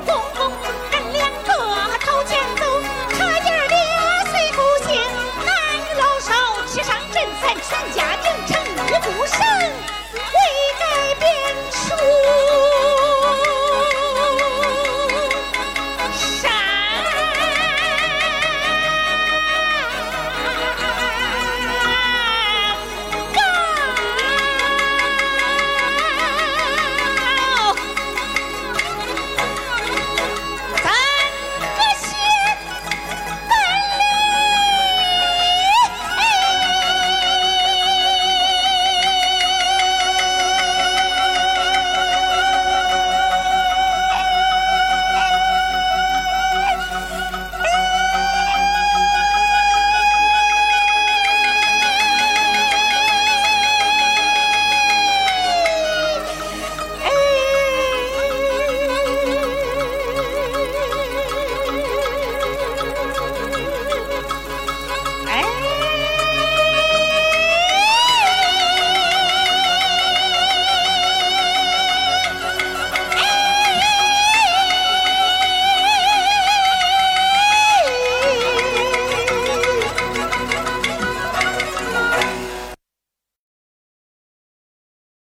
ど。